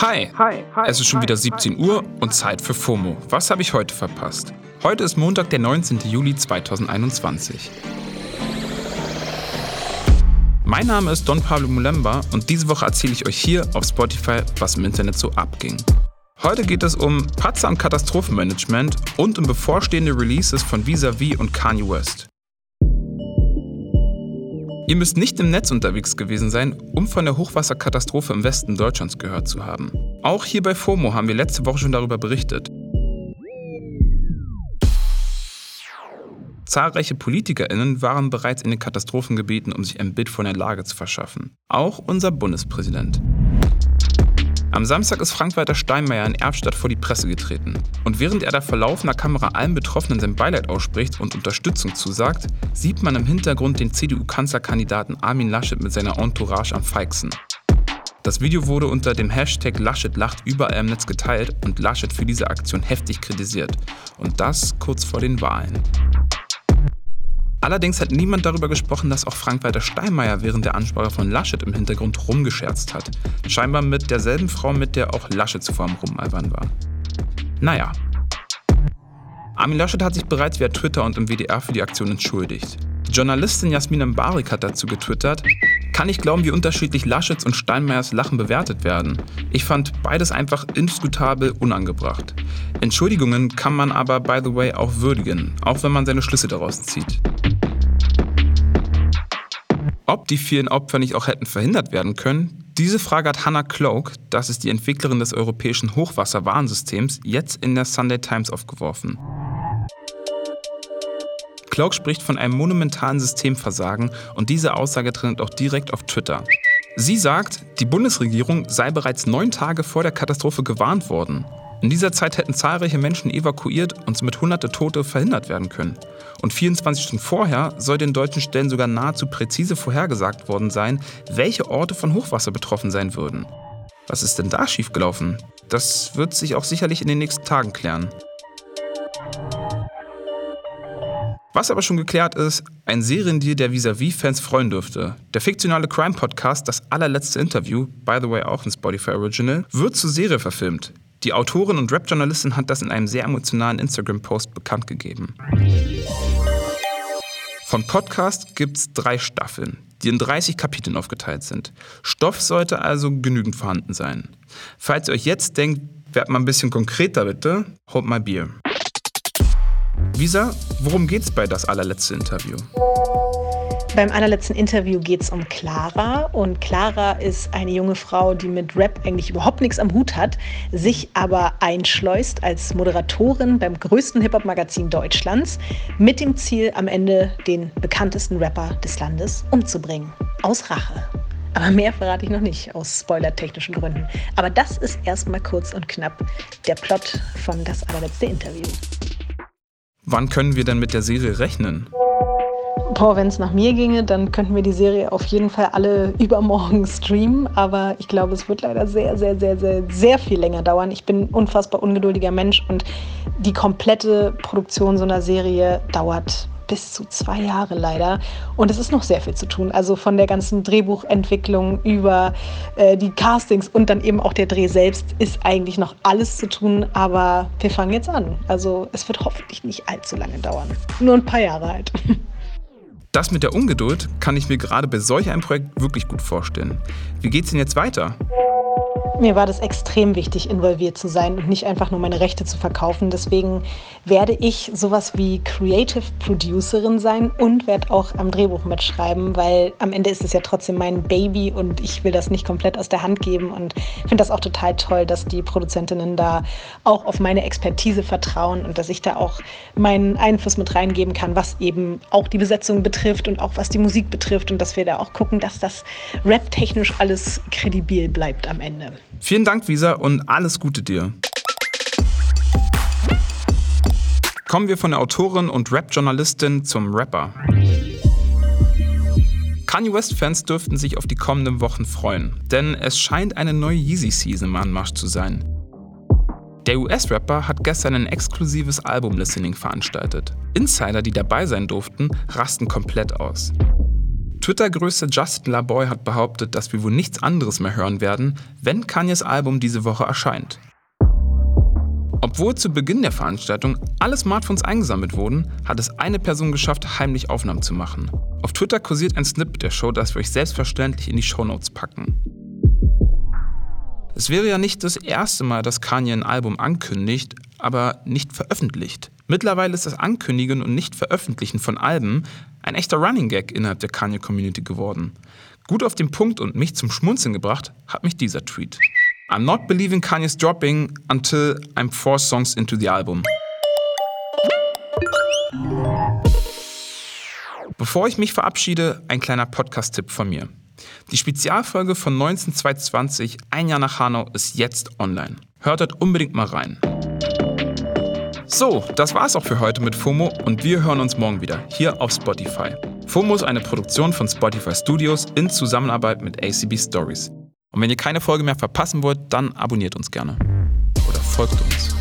Hi. Hi. Hi. Es ist schon wieder 17 Uhr und Zeit für FOMO. Was habe ich heute verpasst? Heute ist Montag, der 19. Juli 2021. Mein Name ist Don Pablo Mulemba und diese Woche erzähle ich euch hier auf Spotify, was im Internet so abging. Heute geht es um Patzer und Katastrophenmanagement und um bevorstehende Releases von Vis-a-vis und Kanye West. Ihr müsst nicht im Netz unterwegs gewesen sein, um von der Hochwasserkatastrophe im Westen Deutschlands gehört zu haben. Auch hier bei FOMO haben wir letzte Woche schon darüber berichtet. Zahlreiche PolitikerInnen waren bereits in den Katastrophengebieten, um sich ein Bild von der Lage zu verschaffen. Auch unser Bundespräsident. Am Samstag ist Frank-Walter Steinmeier in Erbstadt vor die Presse getreten. Und während er da vor laufender Kamera allen Betroffenen sein Beileid ausspricht und Unterstützung zusagt, sieht man im Hintergrund den CDU-Kanzlerkandidaten Armin Laschet mit seiner Entourage am feigsten. Das Video wurde unter dem Hashtag Laschet lacht überall im Netz geteilt und Laschet für diese Aktion heftig kritisiert. Und das kurz vor den Wahlen. Allerdings hat niemand darüber gesprochen, dass auch Frank-Walter Steinmeier während der Ansprache von Laschet im Hintergrund rumgescherzt hat. Scheinbar mit derselben Frau, mit der auch Laschet zuvor am Rumalbern war. Naja. Armin Laschet hat sich bereits via Twitter und im WDR für die Aktion entschuldigt. Die Journalistin Jasmin Mbarik hat dazu getwittert, kann ich glauben, wie unterschiedlich Laschets und Steinmeiers Lachen bewertet werden. Ich fand beides einfach indiskutabel unangebracht. Entschuldigungen kann man aber, by the way, auch würdigen, auch wenn man seine Schlüsse daraus zieht. Ob die vielen Opfer nicht auch hätten verhindert werden können, diese Frage hat Hannah Cloak, das ist die Entwicklerin des europäischen Hochwasserwarnsystems, jetzt in der Sunday Times aufgeworfen. Cloak spricht von einem monumentalen Systemversagen und diese Aussage trennt auch direkt auf Twitter. Sie sagt, die Bundesregierung sei bereits neun Tage vor der Katastrophe gewarnt worden. In dieser Zeit hätten zahlreiche Menschen evakuiert und somit hunderte Tote verhindert werden können. Und 24 Stunden vorher soll den deutschen Stellen sogar nahezu präzise vorhergesagt worden sein, welche Orte von Hochwasser betroffen sein würden. Was ist denn da schiefgelaufen? Das wird sich auch sicherlich in den nächsten Tagen klären. Was aber schon geklärt ist, ein Seriendeal, der Vis-a-vis-Fans freuen dürfte. Der fiktionale Crime-Podcast Das allerletzte Interview, by the way auch ein Spotify Original, wird zur Serie verfilmt. Die Autorin und Rap-Journalistin hat das in einem sehr emotionalen Instagram-Post bekannt gegeben. Von Podcast gibt es drei Staffeln, die in 30 Kapiteln aufgeteilt sind. Stoff sollte also genügend vorhanden sein. Falls ihr euch jetzt denkt, werdet mal ein bisschen konkreter bitte, hold my beer. Visa, worum geht's bei das allerletzte Interview? Beim allerletzten Interview geht es um Clara und Clara ist eine junge Frau, die mit Rap eigentlich überhaupt nichts am Hut hat, sich aber einschleust als Moderatorin beim größten Hip-Hop-Magazin Deutschlands mit dem Ziel, am Ende den bekanntesten Rapper des Landes umzubringen. Aus Rache. Aber mehr verrate ich noch nicht, aus spoilertechnischen Gründen. Aber das ist erstmal kurz und knapp der Plot von das allerletzte Interview. Wann können wir denn mit der Serie rechnen? Boah, wenn es nach mir ginge, dann könnten wir die Serie auf jeden Fall alle übermorgen streamen. Aber ich glaube, es wird leider sehr, sehr, sehr, sehr, sehr viel länger dauern. Ich bin ein unfassbar ungeduldiger Mensch und die komplette Produktion so einer Serie dauert bis zu zwei Jahre leider. Und es ist noch sehr viel zu tun. Also von der ganzen Drehbuchentwicklung über äh, die Castings und dann eben auch der Dreh selbst ist eigentlich noch alles zu tun. Aber wir fangen jetzt an. Also es wird hoffentlich nicht allzu lange dauern. Nur ein paar Jahre halt. Das mit der Ungeduld kann ich mir gerade bei solch einem Projekt wirklich gut vorstellen. Wie geht's denn jetzt weiter? Mir war das extrem wichtig, involviert zu sein und nicht einfach nur meine Rechte zu verkaufen. Deswegen werde ich sowas wie Creative Producerin sein und werde auch am Drehbuch mitschreiben, weil am Ende ist es ja trotzdem mein Baby und ich will das nicht komplett aus der Hand geben und finde das auch total toll, dass die Produzentinnen da auch auf meine Expertise vertrauen und dass ich da auch meinen Einfluss mit reingeben kann, was eben auch die Besetzung betrifft und auch was die Musik betrifft und dass wir da auch gucken, dass das rap-technisch alles kredibil bleibt am Ende. Vielen Dank, Visa, und alles Gute dir. Kommen wir von der Autorin und Rap-Journalistin zum Rapper. Kanye West-Fans dürften sich auf die kommenden Wochen freuen, denn es scheint eine neue Yeezy-Season im Anmarsch zu sein. Der US-Rapper hat gestern ein exklusives Album-Listening veranstaltet. Insider, die dabei sein durften, rasten komplett aus. Twitter-Größe Justin LaBoy hat behauptet, dass wir wohl nichts anderes mehr hören werden, wenn Kanyes Album diese Woche erscheint. Obwohl zu Beginn der Veranstaltung alle Smartphones eingesammelt wurden, hat es eine Person geschafft, heimlich Aufnahmen zu machen. Auf Twitter kursiert ein Snippet der Show, das wir euch selbstverständlich in die Shownotes packen. Es wäre ja nicht das erste Mal, dass Kanye ein Album ankündigt, aber nicht veröffentlicht. Mittlerweile ist das Ankündigen und Nicht-Veröffentlichen von Alben ein echter Running Gag innerhalb der Kanye-Community geworden. Gut auf den Punkt und mich zum Schmunzeln gebracht hat mich dieser Tweet. I'm not believing Kanye's dropping until I'm four songs into the album. Bevor ich mich verabschiede, ein kleiner Podcast-Tipp von mir. Die Spezialfolge von 19220, ein Jahr nach Hanau, ist jetzt online. Hört dort unbedingt mal rein. So, das war's auch für heute mit FOMO und wir hören uns morgen wieder hier auf Spotify. FOMO ist eine Produktion von Spotify Studios in Zusammenarbeit mit ACB Stories. Und wenn ihr keine Folge mehr verpassen wollt, dann abonniert uns gerne. Oder folgt uns.